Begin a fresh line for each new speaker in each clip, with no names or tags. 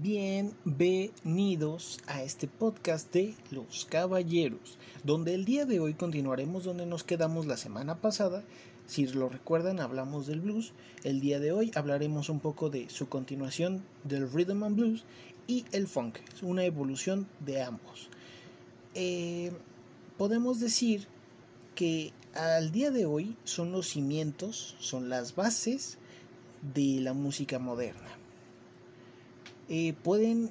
Bienvenidos a este podcast de Los Caballeros, donde el día de hoy continuaremos donde nos quedamos la semana pasada. Si lo recuerdan, hablamos del blues. El día de hoy hablaremos un poco de su continuación del rhythm and blues y el funk, una evolución de ambos. Eh, podemos decir que al día de hoy son los cimientos, son las bases de la música moderna. Eh, pueden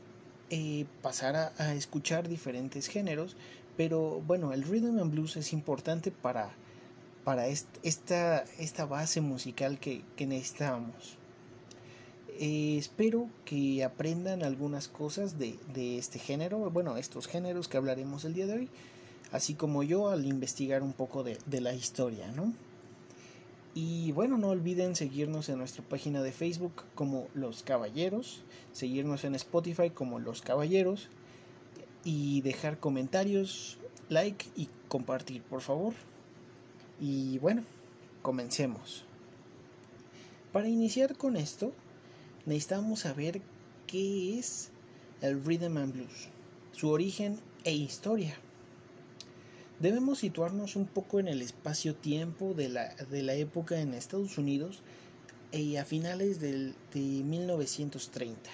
eh, pasar a, escuchar diferentes géneros, pero bueno, el rhythm and blues es importante para, para esta, esta base musical que, necesitamos. Eh, espero que aprendan algunas cosas de, este género, bueno, estos géneros que hablaremos el día de hoy, así como yo al investigar un poco de, de la historia, ¿no? Y bueno, no olviden seguirnos en nuestra página de Facebook como Los Caballeros, seguirnos en Spotify como Los Caballeros y dejar comentarios, like y compartir, por favor. Y bueno, comencemos. Para iniciar con esto, necesitamos saber qué es el Rhythm and Blues, su origen e historia debemos situarnos un poco en el espacio-tiempo de la, de la época en Estados Unidos y a finales del, de 1930.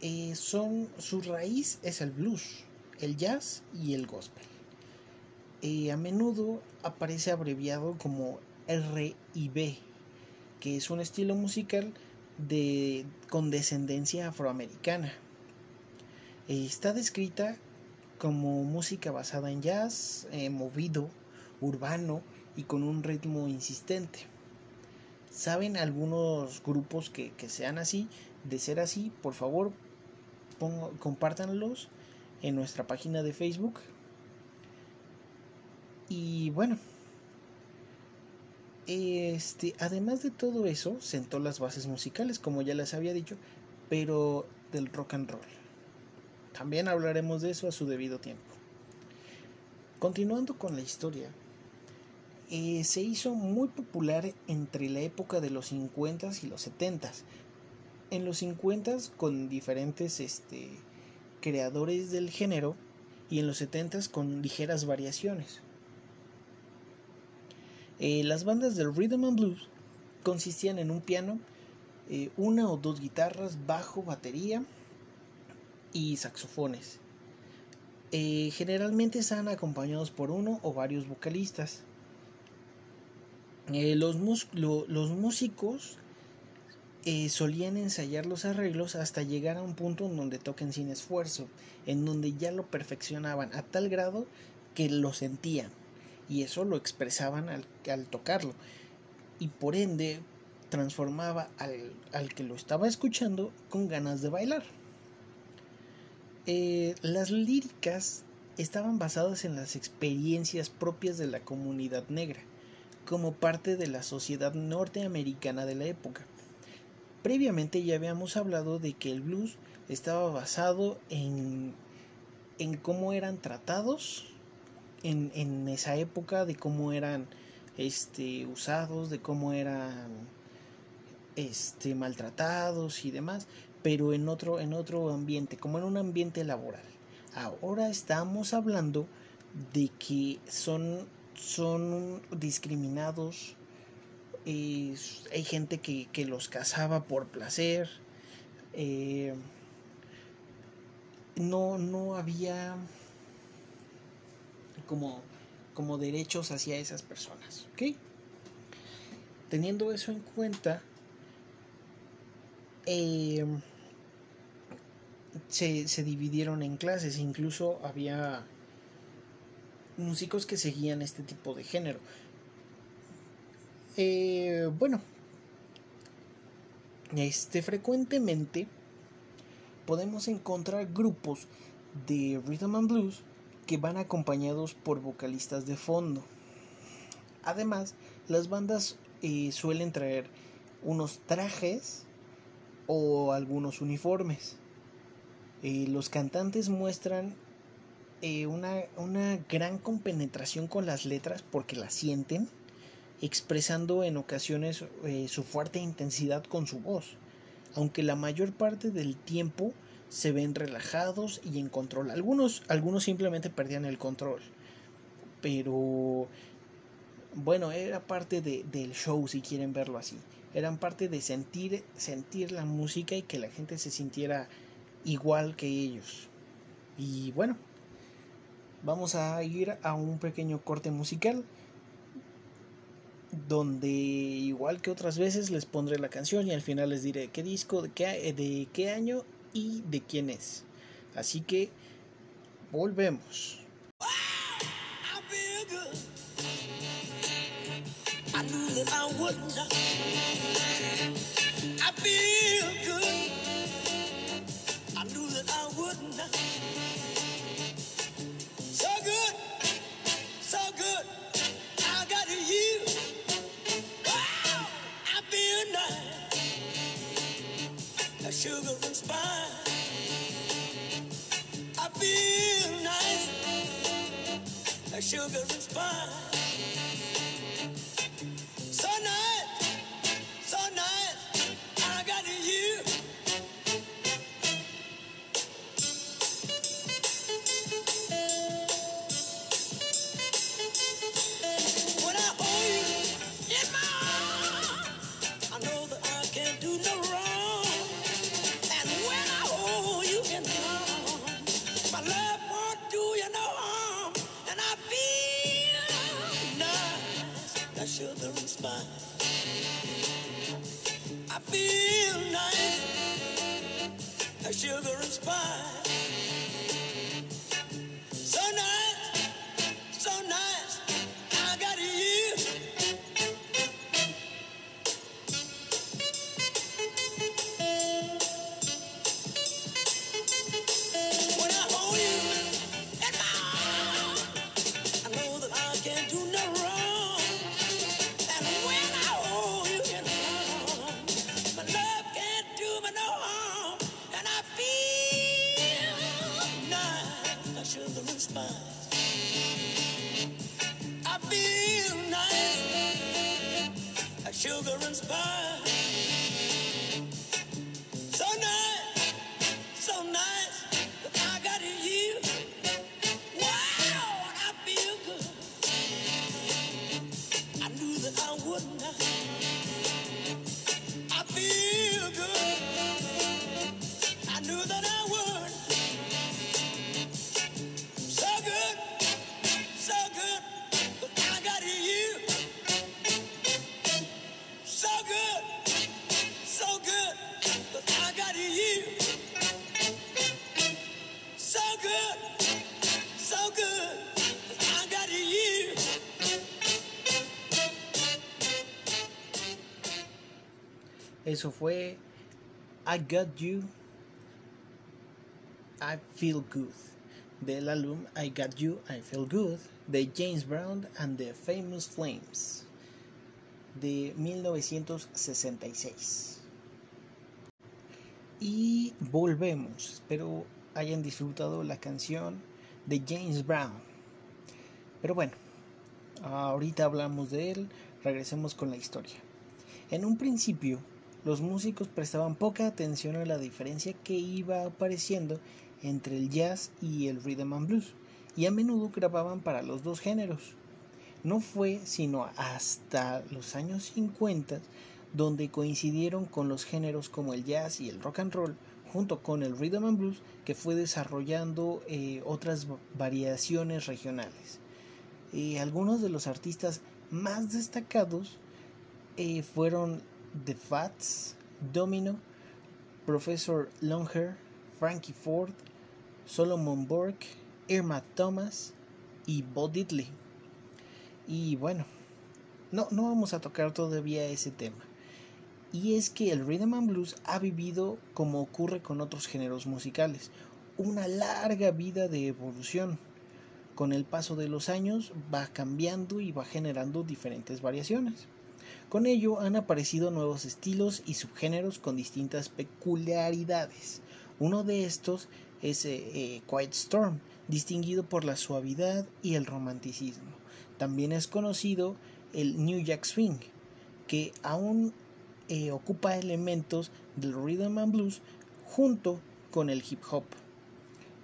Eh, son, su raíz es el blues, el jazz y el gospel. Eh, a menudo aparece abreviado como R&B, que es un estilo musical de, con descendencia afroamericana. Eh, está descrita como música basada en jazz, eh, movido, urbano y con un ritmo insistente. ¿Saben algunos grupos que, sean así? De ser así, por favor, compártanlos en nuestra página de Facebook. Y bueno, este, además de todo eso, sentó las bases musicales, como ya les había dicho, pero del rock and roll. También hablaremos de eso a su debido tiempo. Continuando con la historia, eh, se hizo muy popular entre la época de los 50s y los 70s. En los 50s con diferentes este, creadores del género y en los 70s con ligeras variaciones. Eh, las bandas del rhythm and blues consistían en un piano, eh, una o dos guitarras, bajo, batería, y saxofones. Eh, generalmente están acompañados por uno o varios vocalistas. Eh, los, músicos eh, solían ensayar los arreglos hasta llegar a un punto en donde toquen sin esfuerzo, en donde ya lo perfeccionaban a tal grado que lo sentían y eso lo expresaban al, tocarlo y por ende transformaba al que lo estaba escuchando con ganas de bailar. Eh, las líricas estaban basadas en las experiencias propias de la comunidad negra, como parte de la sociedad norteamericana de la época. Previamente ya habíamos hablado de que el blues estaba basado en, en cómo eran tratados en, en, esa época, de cómo eran este, usados, de cómo eran este, maltratados y demás pero en otro, en otro ambiente, como en un ambiente laboral. Ahora estamos hablando de que son, son discriminados, hay gente que, los casaba por placer, eh, no, no había como, como derechos hacia esas personas. Teniendo eso en cuenta, eh, se, dividieron en clases, incluso había músicos que seguían este tipo de género. Eh, bueno, este frecuentemente podemos encontrar grupos de rhythm and blues que van acompañados por vocalistas de fondo. Además, las bandas eh, suelen traer unos trajes o algunos uniformes. Eh, los cantantes muestran eh, una, gran compenetración con las letras porque las sienten, expresando en ocasiones eh, su fuerte intensidad con su voz. aunque la mayor parte del tiempo se ven relajados y en control. Algunos, algunos simplemente perdían el control, pero bueno, era parte de, del show si quieren verlo así. Eran parte de sentir, sentir la música y que la gente se sintiera igual que ellos. Y bueno, vamos a ir a un pequeño corte musical donde igual que otras veces les pondré la canción y al final les diré qué disco, de qué, de qué año y de quién es. Así que volvemos. So good, so good. I got to you. Wow, I feel nice. A sugar and spine. I feel nice. A sugar and spine. Nice, like sugar and spice. I feel nice, like sugar and Eso fue I Got You, I Feel Good, del álbum I Got You, I Feel Good, de James Brown and the Famous Flames, de 1966. Y volvemos, espero hayan disfrutado la canción de James Brown. Pero bueno, ahorita hablamos de él, regresemos con la historia. En un principio, los músicos prestaban poca atención a la diferencia que iba apareciendo entre el jazz y el rhythm and blues, y a menudo grababan para los dos géneros. No fue sino hasta los años 50 donde coincidieron con los géneros como el jazz y el rock and roll, junto con el rhythm and blues, que fue desarrollando eh, otras variaciones regionales. Eh, algunos de los artistas más destacados eh, fueron The Fats, Domino, Professor Longhair, Frankie Ford, Solomon Burke, Irma Thomas y Bo Diddley. Y bueno, no, no vamos a tocar todavía ese tema. Y es que el rhythm and blues ha vivido, como ocurre con otros géneros musicales, una larga vida de evolución. Con el paso de los años va cambiando y va generando diferentes variaciones. Con ello han aparecido nuevos estilos y subgéneros con distintas peculiaridades. Uno de estos es eh, eh, Quiet Storm, distinguido por la suavidad y el romanticismo. También es conocido el New Jack Swing, que aún eh, ocupa elementos del rhythm and blues junto con el hip hop,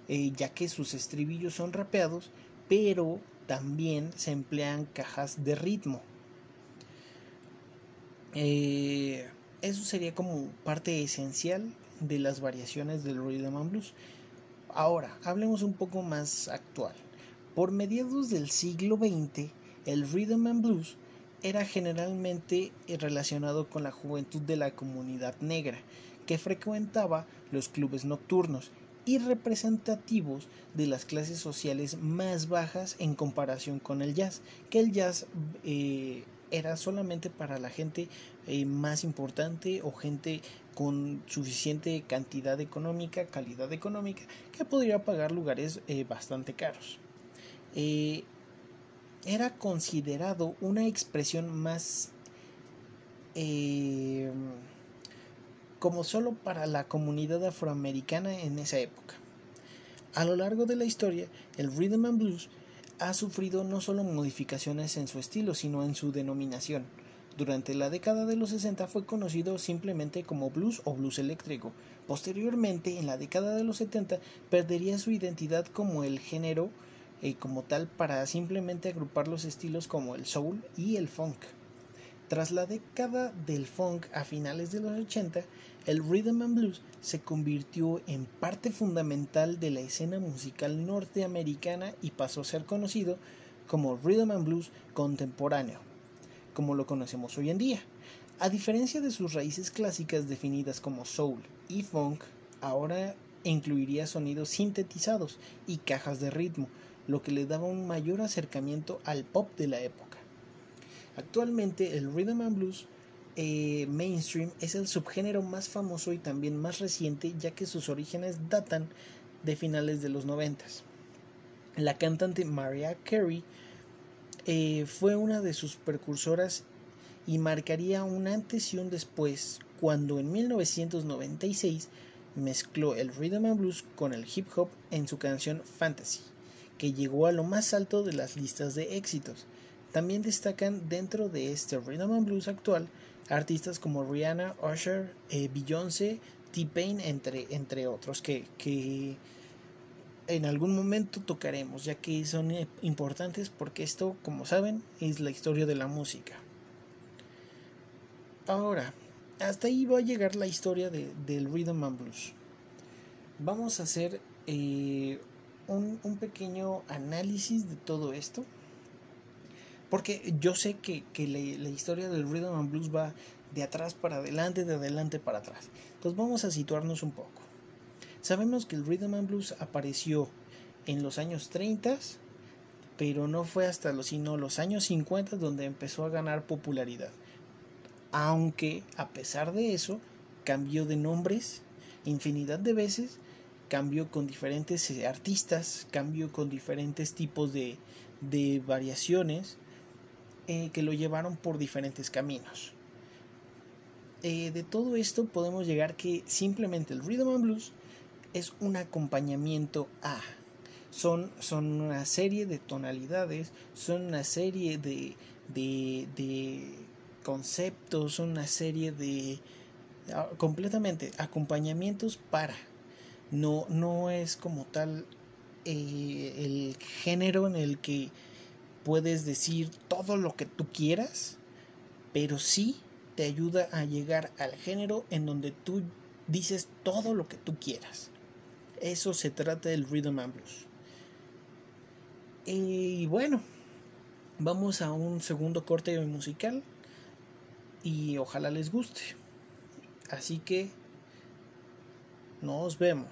eh, ya que sus estribillos son rapeados, pero también se emplean cajas de ritmo. Eh, eso sería como parte esencial de las variaciones del rhythm and blues. Ahora, hablemos un poco más actual. Por mediados del siglo XX, el rhythm and blues era generalmente relacionado con la juventud de la comunidad negra, que frecuentaba los clubes nocturnos y representativos de las clases sociales más bajas en comparación con el jazz, que el jazz eh, era solamente para la gente eh, más importante o gente con suficiente cantidad económica, calidad económica, que podría pagar lugares eh, bastante caros. era considerado una expresión más como solo para la comunidad afroamericana en esa época. A lo largo de la historia, el rhythm and blues ha sufrido no solo modificaciones en su estilo, sino en su denominación. Durante la década de los 60 fue conocido simplemente como blues o blues eléctrico. Posteriormente, en la década de los 70, perdería su identidad como el género eh, como tal para simplemente agrupar los estilos como el soul y el funk. Tras la década del funk a finales de los 80, el rhythm and blues se convirtió en parte fundamental de la escena musical norteamericana y pasó a ser conocido como rhythm and blues contemporáneo, como lo conocemos hoy en día. A diferencia de sus raíces clásicas definidas como soul y funk, ahora incluiría sonidos sintetizados y cajas de ritmo, lo que le daba un mayor acercamiento al pop de la época. Actualmente el rhythm and blues eh, mainstream es el subgénero más famoso y también más reciente ya que sus orígenes datan de finales de los noventas. La cantante Mariah Carey eh, fue una de sus precursoras y marcaría un antes y un después cuando en 1996 mezcló el rhythm and blues con el hip hop en su canción Fantasy, que llegó a lo más alto de las listas de éxitos. También destacan dentro de este rhythm and blues actual artistas como Rihanna, Usher, eh, Beyoncé, T-Pain, entre, entre otros que, que en algún momento tocaremos, ya que son importantes porque esto, como saben, es la historia de la música. Ahora, hasta ahí va a llegar la historia de, del Rhythm and Blues. Vamos a hacer eh, un, un, pequeño análisis de todo esto. Porque yo sé que, la, historia del rhythm and blues va de atrás para adelante, de adelante para atrás. Entonces vamos a situarnos un poco. Sabemos que el rhythm and blues apareció en los años 30, pero no fue hasta los, sino los años 50 donde empezó a ganar popularidad. Aunque a pesar de eso, cambió de nombres infinidad de veces, cambió con diferentes eh, artistas, cambió con diferentes tipos de, de variaciones eh, que lo llevaron por diferentes caminos. Eh, de todo esto podemos llegar que simplemente el rhythm and blues es un acompañamiento a son, son una serie de tonalidades, son una serie de, de, de conceptos, son una serie de ah, completamente acompañamientos para. No, no es como tal eh, el género en el que puedes decir todo lo que tú quieras, pero sí te ayuda a llegar al género en donde tú dices todo lo que tú quieras. Eso se trata del Rhythm and Blues. Y bueno, vamos a un segundo corte musical y ojalá les guste. Así que nos vemos.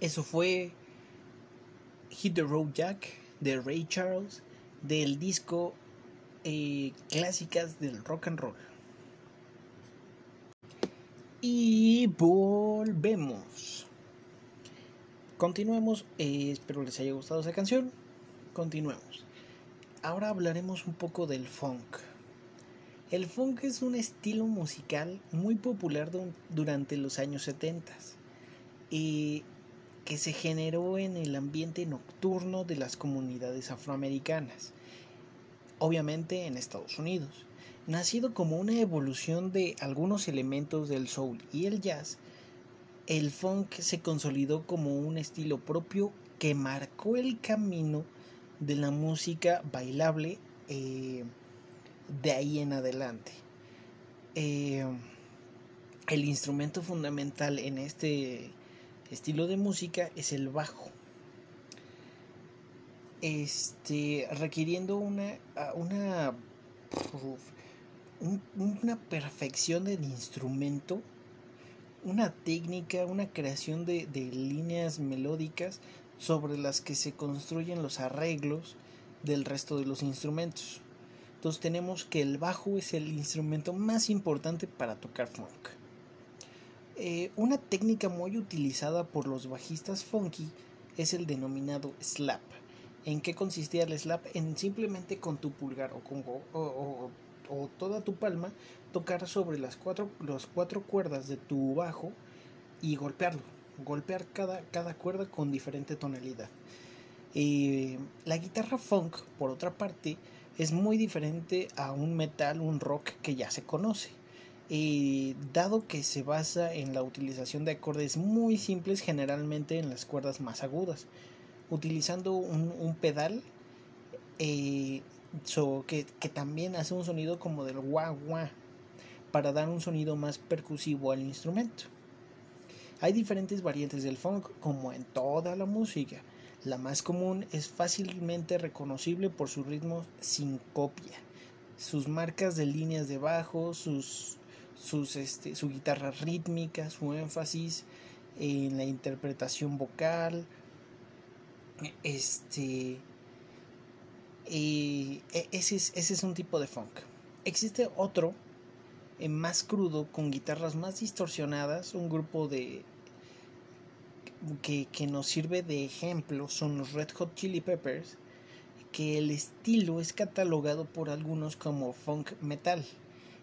Eso fue Hit the Road Jack de Ray Charles del disco eh, Clásicas del Rock and Roll. Y volvemos. Continuemos. eh, espero les haya gustado esa canción. Continuemos. Ahora hablaremos un poco del funk. El funk es un estilo musical muy popular du- durante los años 70 y que se generó en el ambiente nocturno de las comunidades afroamericanas, obviamente en Estados Unidos. Nacido como una evolución de algunos elementos del soul y el jazz, el funk se consolidó como un estilo propio que marcó el camino de la música bailable eh, de ahí en adelante. Eh, el instrumento fundamental en este estilo de música es el bajo. Este, requiriendo una, una, un- una perfección del instrumento, una técnica, una creación de, de líneas melódicas sobre las que se construyen los arreglos del resto de los instrumentos. Entonces tenemos que el bajo es el instrumento más importante para tocar funk. Eh, una técnica muy utilizada por los bajistas funky es el denominado slap. ¿En qué consistía el slap? En simplemente con tu pulgar o con o, o- toda tu palma tocar sobre las cuatro, cuatro cuerdas de tu bajo y golpearlo. Golpear cada, cada cuerda con diferente tonalidad. Eh, la guitarra funk, por otra parte, es muy diferente a un metal, un rock que ya se conoce. Dado que se basa en la utilización de acordes muy simples, generalmente en las cuerdas más agudas, utilizando un, pedal eh, que, también hace un sonido como del wah wah para dar un sonido más percusivo al instrumento. Hay diferentes variantes del funk, como en toda la música. La más común es fácilmente reconocible por su ritmo sin copia, sus marcas de líneas de bajo, sus, sus, este, su guitarra rítmica, su énfasis en la interpretación vocal, este, y e- ese es, ese es un tipo de funk. Existe otro eh, más crudo con guitarras más distorsionadas, un grupo de que, que nos sirve de ejemplo son los Red Hot Chili Peppers, que el estilo es catalogado por algunos como funk metal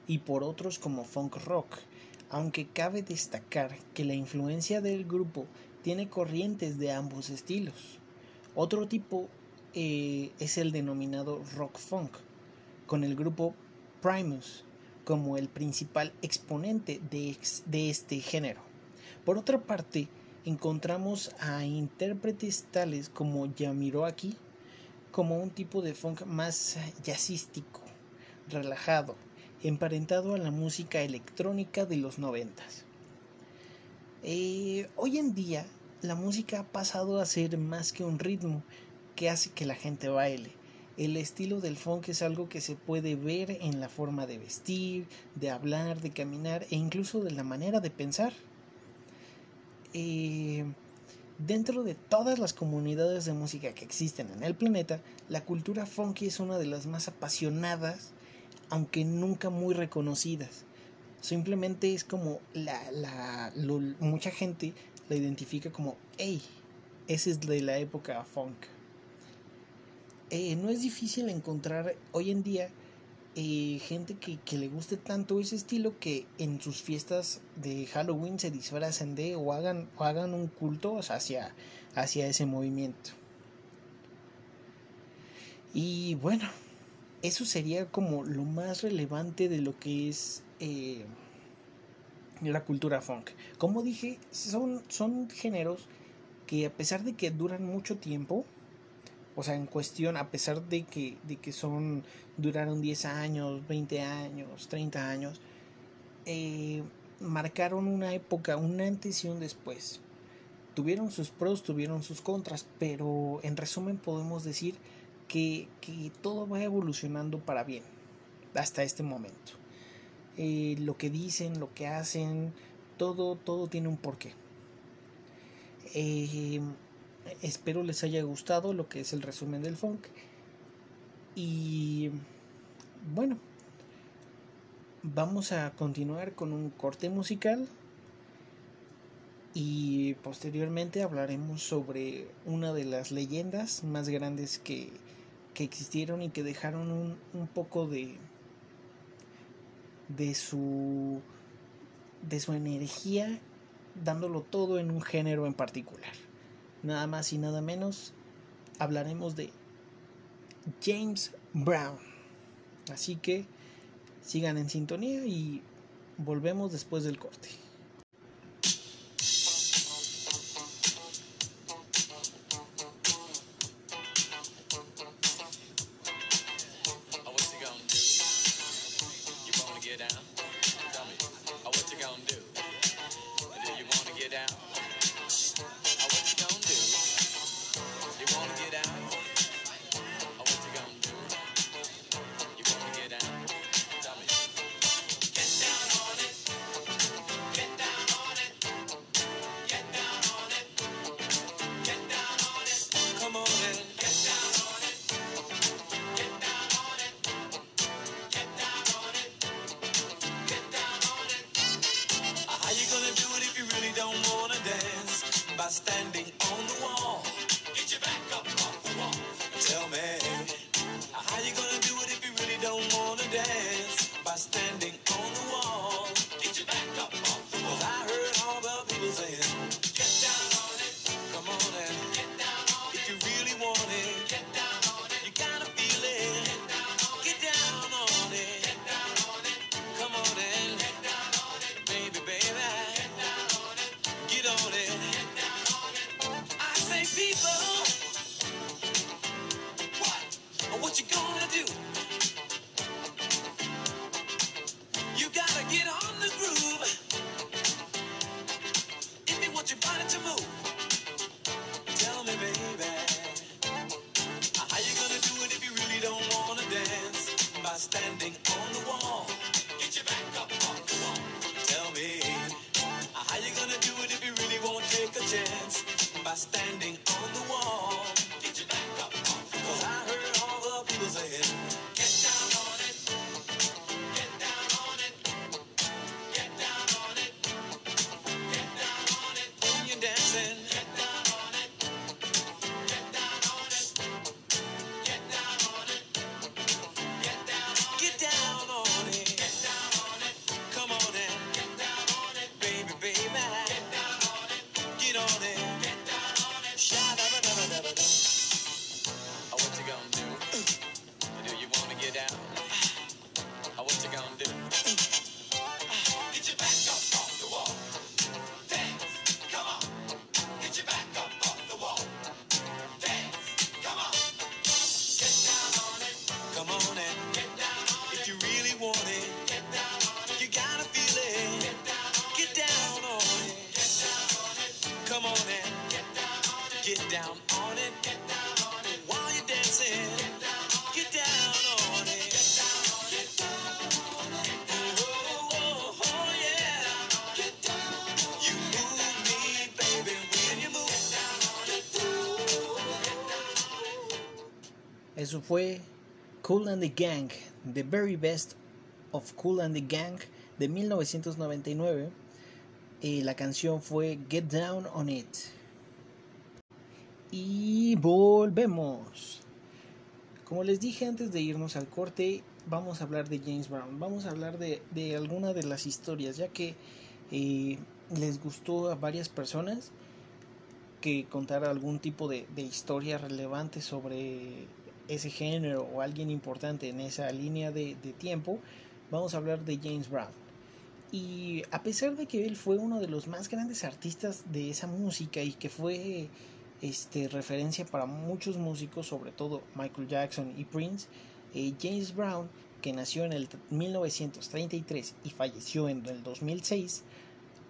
y por otros como funk rock, aunque cabe destacar que la influencia del grupo tiene corrientes de ambos estilos. Otro tipo eh, es el denominado rock funk, con el grupo Primus como el principal exponente de, este género. Por otra parte, encontramos a intérpretes tales como Yamiroaki como un tipo de funk más jazzístico, relajado, emparentado a la música electrónica de los noventas. Eh, hoy en día la música ha pasado a ser más que un ritmo que hace que la gente baile. El estilo del funk es algo que se puede ver en la forma de vestir, de hablar, de caminar e incluso de la manera de pensar. Eh, dentro de todas las comunidades de música que existen en el planeta, la cultura funky es una de las más apasionadas, aunque nunca muy reconocidas. Simplemente es como la, la mucha gente la identifica como, hey, ese es de la época funk. Eh, no es difícil encontrar hoy en día eh, gente que, que, le guste tanto ese estilo que en sus fiestas de Halloween se disfracen de o hagan, hagan un culto hacia, hacia ese movimiento. Y bueno, eso sería como lo más relevante de lo que es eh, la cultura funk. Como dije, son, son géneros que a pesar de que duran mucho tiempo, o sea, en cuestión, a pesar de que, de que son, duraron 10 años, 20 años, 30 años, eh, marcaron una época, un antes y un después. Tuvieron sus pros, tuvieron sus contras, pero en resumen podemos decir que, todo va evolucionando para bien hasta este momento. Eh, lo que dicen, lo que hacen, todo, todo tiene un porqué. Eh, espero les haya gustado lo que es el resumen del funk. Y bueno, vamos a continuar con un corte musical y posteriormente hablaremos sobre una de las leyendas más grandes que, que existieron y que dejaron un, un poco de, de su de su energía dándolo todo en un género en particular. Nada más y nada menos hablaremos de James Brown. Así que sigan en sintonía y volvemos después del corte. fue Cool and the Gang, The Very Best of Cool and the Gang de 1999. Eh, la canción fue Get Down on It. Y volvemos. Como les dije antes de irnos al corte, vamos a hablar de James Brown. Vamos a hablar de, de alguna de las historias, ya que eh, les gustó a varias personas que contar algún tipo de, de historia relevante sobre ese género o alguien importante en esa línea de, tiempo, vamos a hablar de James Brown. Y a pesar de que él fue uno de los más grandes artistas de esa música y que fue este, referencia para muchos músicos, sobre todo Michael Jackson y Prince, eh, James Brown, que nació en el 1933 y falleció en el 2006,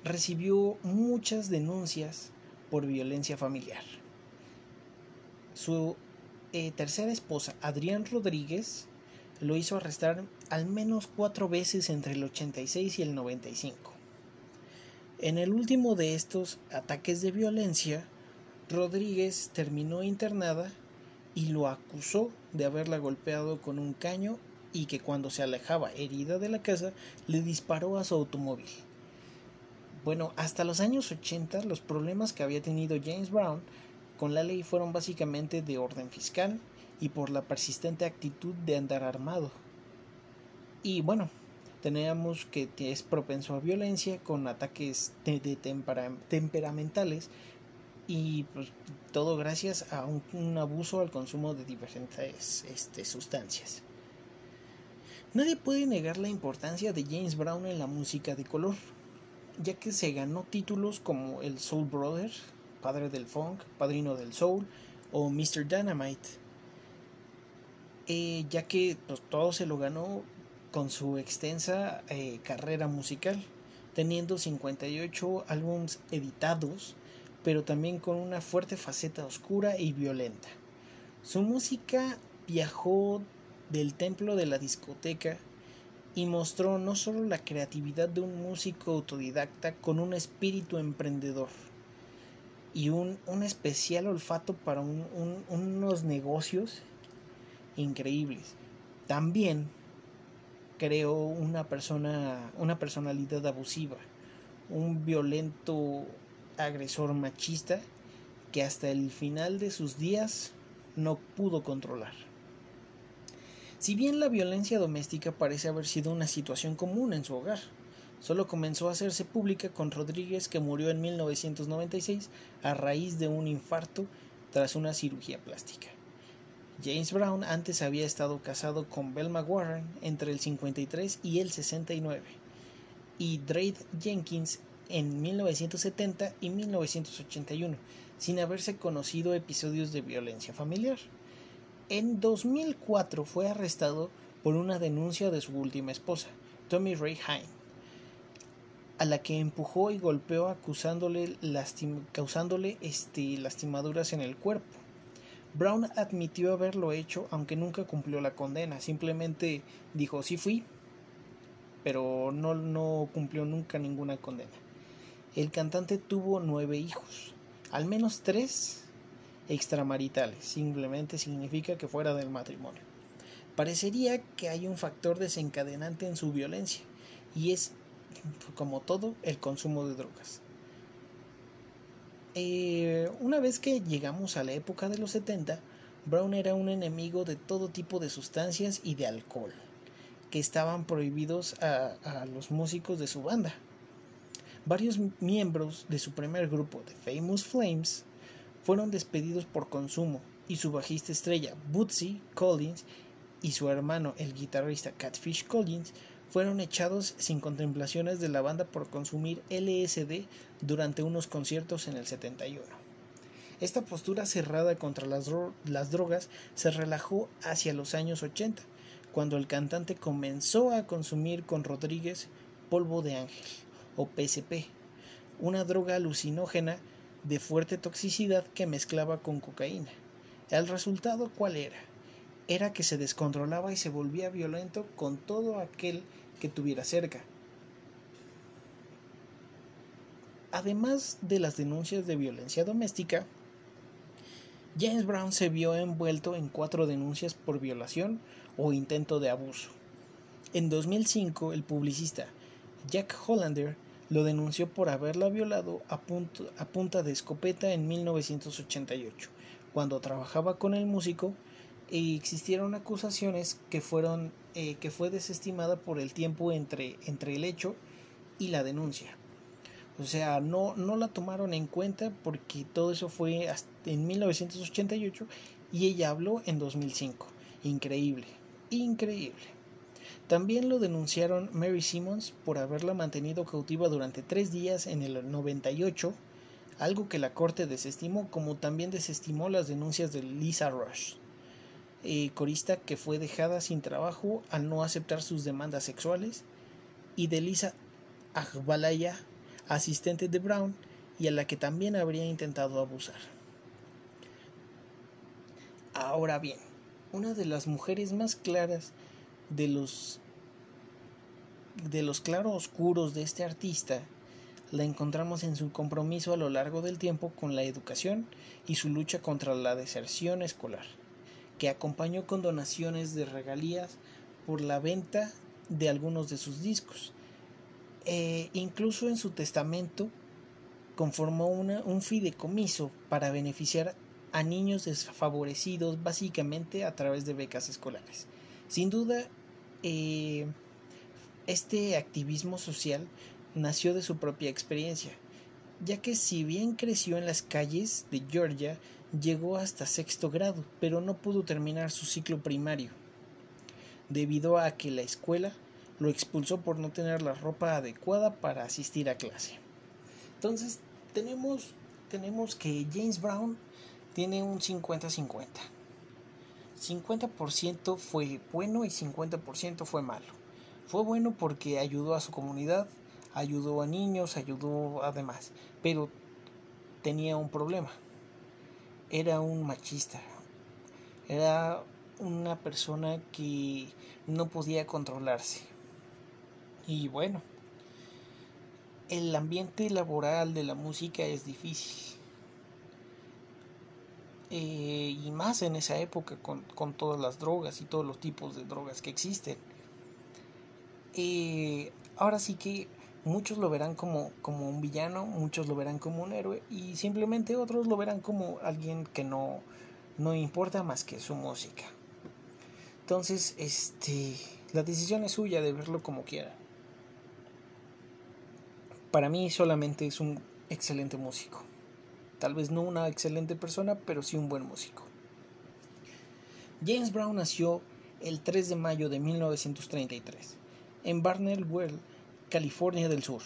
recibió muchas denuncias por violencia familiar. Su eh, tercera esposa, Adrián Rodríguez, lo hizo arrestar al menos cuatro veces entre el 86 y el 95. En el último de estos ataques de violencia, Rodríguez terminó internada y lo acusó de haberla golpeado con un caño y que cuando se alejaba herida de la casa le disparó a su automóvil. Bueno, hasta los años 80 los problemas que había tenido James Brown con la ley fueron básicamente de orden fiscal y por la persistente actitud de andar armado. Y bueno, teníamos que es propenso a violencia con ataques de, de tempera- temperamentales y pues, todo gracias a un, un abuso al consumo de diferentes este, sustancias. Nadie puede negar la importancia de James Brown en la música de color, ya que se ganó títulos como el Soul Brother, padre del funk, padrino del soul o Mr. Dynamite, eh, ya que pues, todo se lo ganó con su extensa eh, carrera musical, teniendo 58 álbumes editados, pero también con una fuerte faceta oscura y violenta. Su música viajó del templo de la discoteca y mostró no solo la creatividad de un músico autodidacta con un espíritu emprendedor y un, un especial olfato para un- un- unos negocios increíbles. También creó una persona, una personalidad abusiva, un violento agresor machista que hasta el final de sus días no pudo controlar. Si bien la violencia doméstica parece haber sido una situación común en su hogar, solo comenzó a hacerse pública con Rodríguez que murió en 1996 a raíz de un infarto tras una cirugía plástica. James Brown antes había estado casado con Belma Warren entre el 53 y el 69 y Drake Jenkins en 1970 y 1981, sin haberse conocido episodios de violencia familiar. En 2004 fue arrestado por una denuncia de su última esposa, Tommy Ray Hine, a la que empujó y golpeó acusándole causándole este, lastimaduras en el cuerpo. Brown admitió haberlo hecho aunque nunca cumplió la condena, simplemente dijo sí fui, pero no, no cumplió nunca ninguna condena. El cantante tuvo nueve hijos, al menos tres extramaritales, simplemente significa que fuera del matrimonio. Parecería que hay un factor desencadenante en su violencia, y es, como todo, el consumo de drogas. Eh, una vez que llegamos a la época de los 70, Brown era un enemigo de todo tipo de sustancias y de alcohol, que estaban prohibidos a, a los músicos de su banda. Varios miembros de su primer grupo, The Famous Flames, fueron despedidos por consumo y su bajista estrella, Bootsy Collins, y su hermano, el guitarrista Catfish Collins, fueron echados sin contemplaciones de la banda por consumir LSD durante unos conciertos en el 71. Esta postura cerrada contra las, dro- las drogas se relajó hacia los años 80, cuando el cantante comenzó a consumir con Rodríguez polvo de ángel, o PCP, una droga alucinógena de fuerte toxicidad que mezclaba con cocaína. ¿El resultado cuál era? Era que se descontrolaba y se volvía violento con todo aquel que tuviera cerca. Además de las denuncias de violencia doméstica, James Brown se vio envuelto en cuatro denuncias por violación o intento de abuso. En 2005, el publicista Jack Hollander lo denunció por haberla violado a, a punta de escopeta en 1988, cuando trabajaba con el músico existieron acusaciones que fueron eh, que fue desestimada por el tiempo entre, entre el hecho y la denuncia. O sea, no, no la tomaron en cuenta porque todo eso fue hasta en 1988 y ella habló en 2005. Increíble, increíble. También lo denunciaron Mary Simmons por haberla mantenido cautiva durante tres días en el 98, algo que la corte desestimó, como también desestimó las denuncias de Lisa Rush, eh, corista que fue dejada sin trabajo al no aceptar sus demandas sexuales, y de Lisa Agbalaya, asistente de Brown, y a la que también habría intentado abusar. Ahora bien, una de las mujeres más claras de los de los claroscuros de este artista la encontramos en su compromiso a lo largo del tiempo con la educación y su lucha contra la deserción escolar, que acompañó con donaciones de regalías por la venta de algunos de sus discos. Eh, incluso en su testamento conformó un fideicomiso para beneficiar a niños desfavorecidos básicamente a través de becas escolares. Sin duda, eh, este activismo social nació de su propia experiencia, ya que si bien creció en las calles de Georgia, llegó hasta sexto grado, pero no pudo terminar su ciclo primario, debido a que la escuela lo expulsó por no tener la ropa adecuada para asistir a clase. Entonces, tenemos, tenemos que James Brown tiene un 50-50. 50% fue bueno y 50% fue malo. Fue bueno porque ayudó a su comunidad, ayudó a niños, ayudó a demás, pero tenía un problema. Era un machista. Era una persona que no podía controlarse. Y bueno, el ambiente laboral de la música es difícil. Eh, y más en esa época con, con todas las drogas y todos los tipos de drogas que existen. Eh, ahora sí que muchos lo verán como, como un villano, muchos lo verán como un héroe y simplemente otros lo verán como alguien que no, no importa más que su música. Entonces, este, la decisión es suya de verlo como quiera. Para mí solamente es un excelente músico. Tal vez no una excelente persona, pero sí un buen músico. James Brown nació el 3 de mayo de 1933 en Barnwell, California del Sur,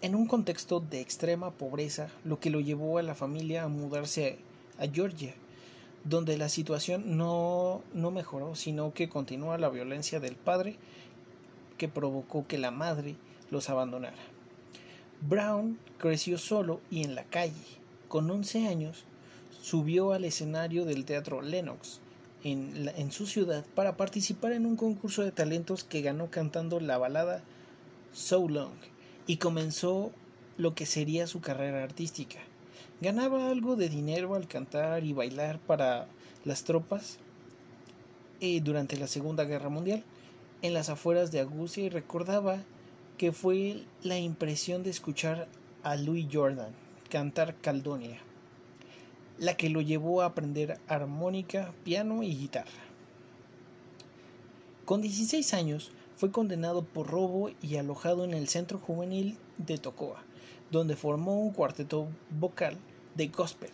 en un contexto de extrema pobreza, lo que lo llevó a la familia a mudarse a Georgia, donde la situación no, no mejoró, sino que continúa la violencia del padre que provocó que la madre los abandonara. Brown creció solo y en la calle. Con 11 años subió al escenario del Teatro Lenox en, en su ciudad para participar en un concurso de talentos que ganó cantando la balada So Long y comenzó lo que sería su carrera artística. Ganaba algo de dinero al cantar y bailar para las tropas eh, durante la Segunda Guerra Mundial en las afueras de Augusta y recordaba que fue la impresión de escuchar a Louis Jordan cantar Caldonia, la que lo llevó a aprender armónica, piano y guitarra. Con 16 años fue condenado por robo y alojado en el Centro Juvenil de Tocoa, donde formó un cuarteto vocal de gospel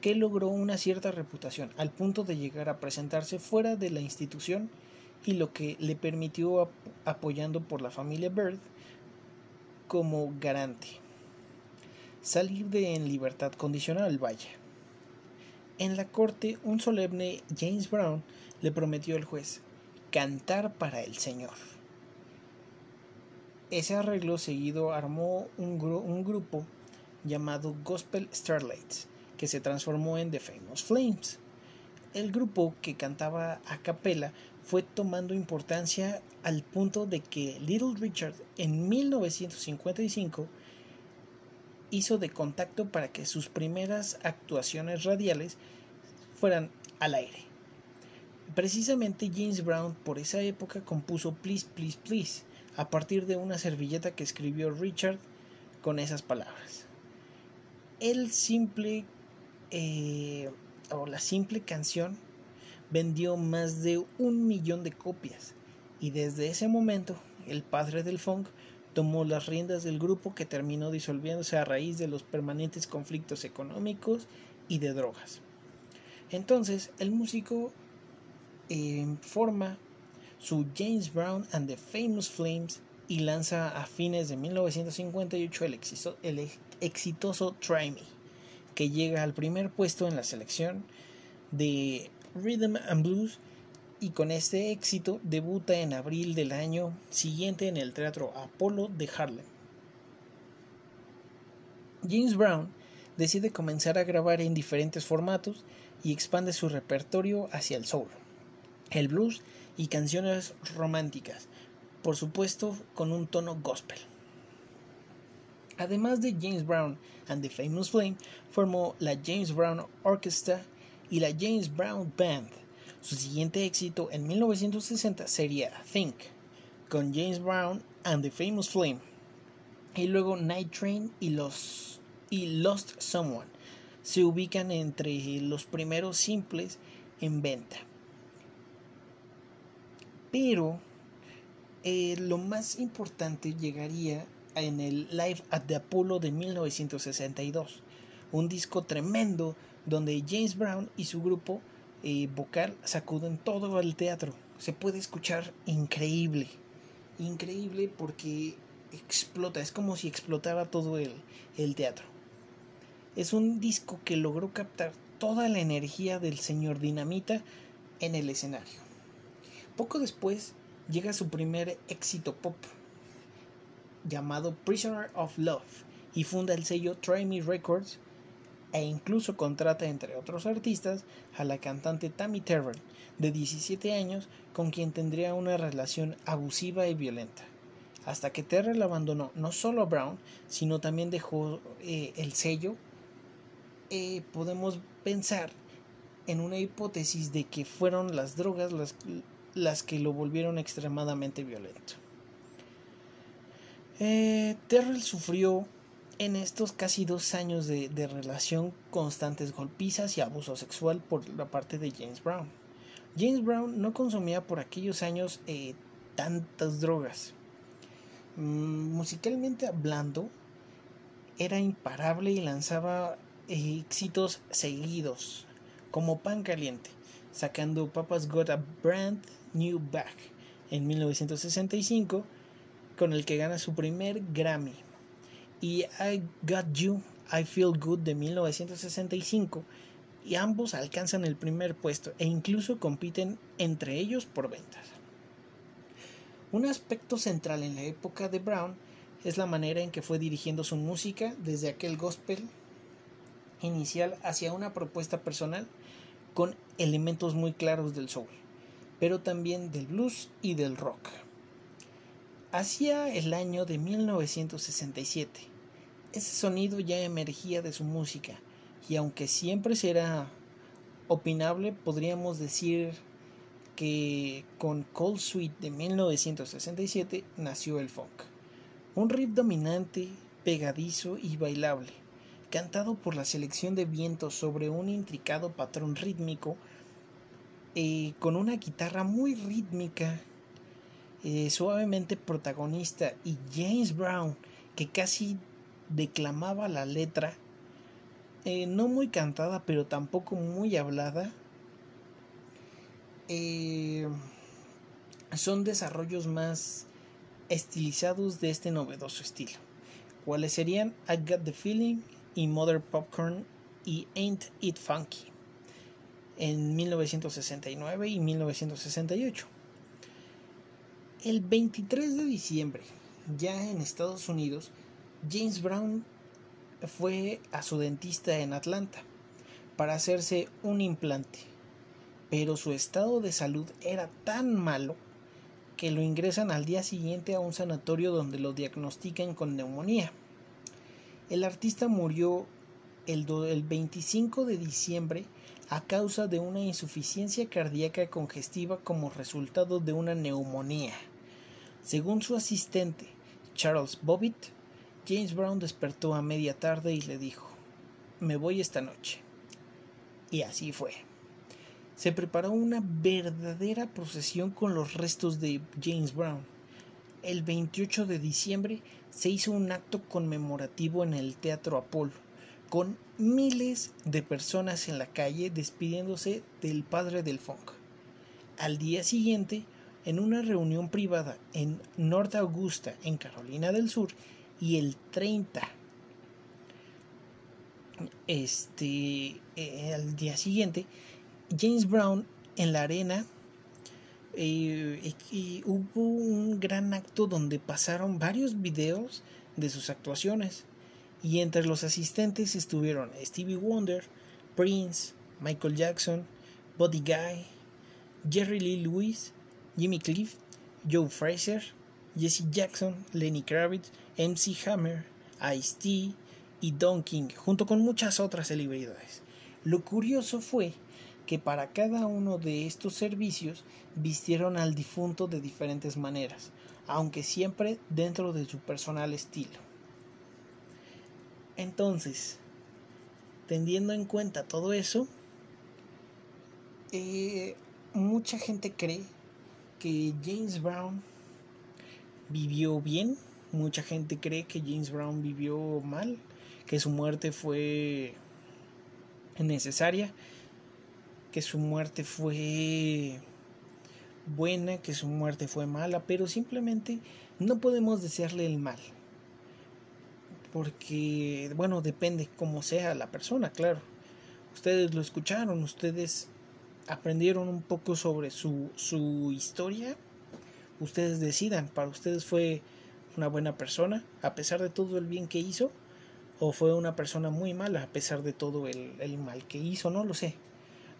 que logró una cierta reputación al punto de llegar a presentarse fuera de la institución y lo que le permitió ap- apoyando por la familia Bird como garante. Salir de en libertad condicional vaya. En la corte un solemne James Brown le prometió al juez cantar para el Señor ese arreglo seguido armó un, gru- un grupo llamado Gospel Starlights que se transformó en The Famous Flames el grupo que cantaba a capela fue tomando importancia al punto de que Little Richard en 1955 hizo de contacto para que sus primeras actuaciones radiales fueran al aire. Precisamente James Brown por esa época compuso Please, Please, Please a partir de una servilleta que escribió Richard con esas palabras. El simple eh, o la simple canción vendió más de un millón de copias y desde ese momento el padre del funk tomó las riendas del grupo que terminó disolviéndose a raíz de los permanentes conflictos económicos y de drogas. Entonces, el músico eh, forma su James Brown and the Famous Flames y lanza a fines de 1958 el, exito- el ex- exitoso Try Me, que llega al primer puesto en la selección de Rhythm and Blues y con este éxito debuta en abril del año siguiente en el Teatro Apollo de Harlem. James Brown decide comenzar a grabar en diferentes formatos y expande su repertorio hacia el soul, el blues y canciones románticas, por supuesto con un tono gospel. Además de James Brown and the Famous Flame, formó la James Brown Orchestra y la James Brown Band. Su siguiente éxito en 1960 sería Think, con James Brown and the Famous Flame, y luego Night Train y, y Lost Someone se ubican entre los primeros simples en venta. Pero eh, lo más importante llegaría en el Live at the Apollo de 1962, un disco tremendo donde James Brown y su grupo eh, vocal sacuden todo el teatro. Se puede escuchar increíble, increíble porque explota, es como si explotara todo el, el teatro. Es un disco que logró captar toda la energía del señor Dinamita en el escenario. Poco después llega su primer éxito pop llamado Prisoner of Love y funda el sello Try Me Records e incluso contrata entre otros artistas a la cantante Tammy Terrell de 17 años con quien tendría una relación abusiva y violenta. Hasta que Terrell abandonó no solo a Brown sino también dejó eh, el sello eh, podemos pensar en una hipótesis de que fueron las drogas las, las que lo volvieron extremadamente violento. Eh, Terrell sufrió en estos casi dos años de, relación constantes golpizas y abuso sexual por la parte de James Brown. James Brown no consumía por aquellos años eh, tantas drogas. Mm, musicalmente hablando, era imparable y lanzaba éxitos seguidos, como pan caliente, sacando Papa's Got a Brand New Back en 1965, con el que gana su primer Grammy, y I Got You, I Feel Good de 1965, y ambos alcanzan el primer puesto e incluso compiten entre ellos por ventas. Un aspecto central en la época de Brown es la manera en que fue dirigiendo su música desde aquel gospel inicial hacia una propuesta personal con elementos muy claros del soul, pero también del blues y del rock. Hacia el año de 1967, ese sonido ya emergía de su música y aunque siempre será opinable, podríamos decir que con Cold Sweet de 1967 nació el funk. Un riff dominante, pegadizo y bailable, cantado por la selección de vientos sobre un intricado patrón rítmico, eh, con una guitarra muy rítmica, eh, suavemente protagonista, y James Brown, que casi declamaba la letra, eh, no muy cantada, pero tampoco muy hablada, son desarrollos más estilizados de este novedoso estilo. ¿Cuáles serían I Got the Feeling y Mother Popcorn y Ain't It Funky en 1969 y 1968. El 23 de diciembre, ya en Estados Unidos, James Brown fue a su dentista en Atlanta para hacerse un implante, pero su estado de salud era tan malo que lo ingresan al día siguiente a un sanatorio donde lo diagnostican con neumonía. El artista murió el, do- el 25 de diciembre a causa de una insuficiencia cardíaca congestiva como resultado de una neumonía. Según su asistente, Charles Bobbitt, James Brown despertó a media tarde y le dijo, me voy esta noche. Y así fue. Se preparó una verdadera procesión con los restos de James Brown. El 28 de diciembre se hizo un acto conmemorativo en el Teatro Apolo, con miles de personas en la calle despidiéndose del padre del funk. Al día siguiente, en una reunión privada en North Augusta, en Carolina del Sur, y el 30 este eh, al día siguiente James Brown en la arena eh, hubo un gran acto donde pasaron varios videos de sus actuaciones y entre los asistentes estuvieron Stevie Wonder, Prince, Michael Jackson, Buddy Guy, Jerry Lee Lewis, Jimmy Cliff, Joe Fraser, Jesse Jackson, Lenny Kravitz, MC Hammer, Ice-T y Don King, junto con muchas otras celebridades. Lo curioso fue que para cada uno de estos servicios vistieron al difunto de diferentes maneras, aunque siempre dentro de su personal estilo. Entonces, teniendo en cuenta todo eso, eh, mucha gente cree que James Brown vivió bien, mucha gente cree que James Brown vivió mal, que su muerte fue necesaria, que su muerte fue buena, que su muerte fue mala, pero simplemente no podemos desearle el mal porque, bueno, depende cómo sea la persona, claro. Ustedes lo escucharon, ustedes aprendieron un poco sobre su, su historia, ustedes decidan, para ustedes fue una buena persona, a pesar de todo el bien que hizo, o fue una persona muy mala, a pesar de todo el, el mal que hizo, no lo sé.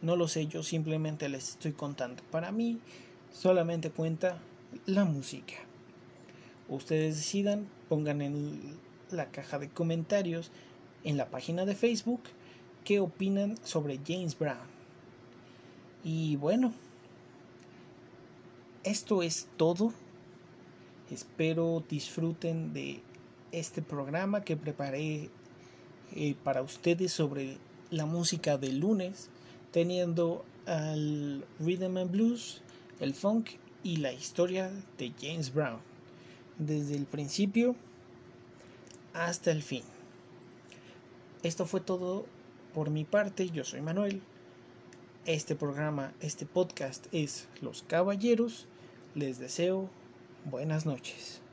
No lo sé, yo simplemente les estoy contando. Para mí solamente cuenta la música. Ustedes decidan, pongan en la caja de comentarios en la página de Facebook qué opinan sobre James Brown. Y bueno, esto es todo. Espero disfruten de este programa que preparé eh, para ustedes sobre la música del lunes, teniendo al rhythm and blues, el funk y la historia de James Brown. Desde el principio hasta el fin. Esto fue todo por mi parte, yo soy Manuel. Este programa, este podcast es Los Caballeros. Les deseo buenas noches.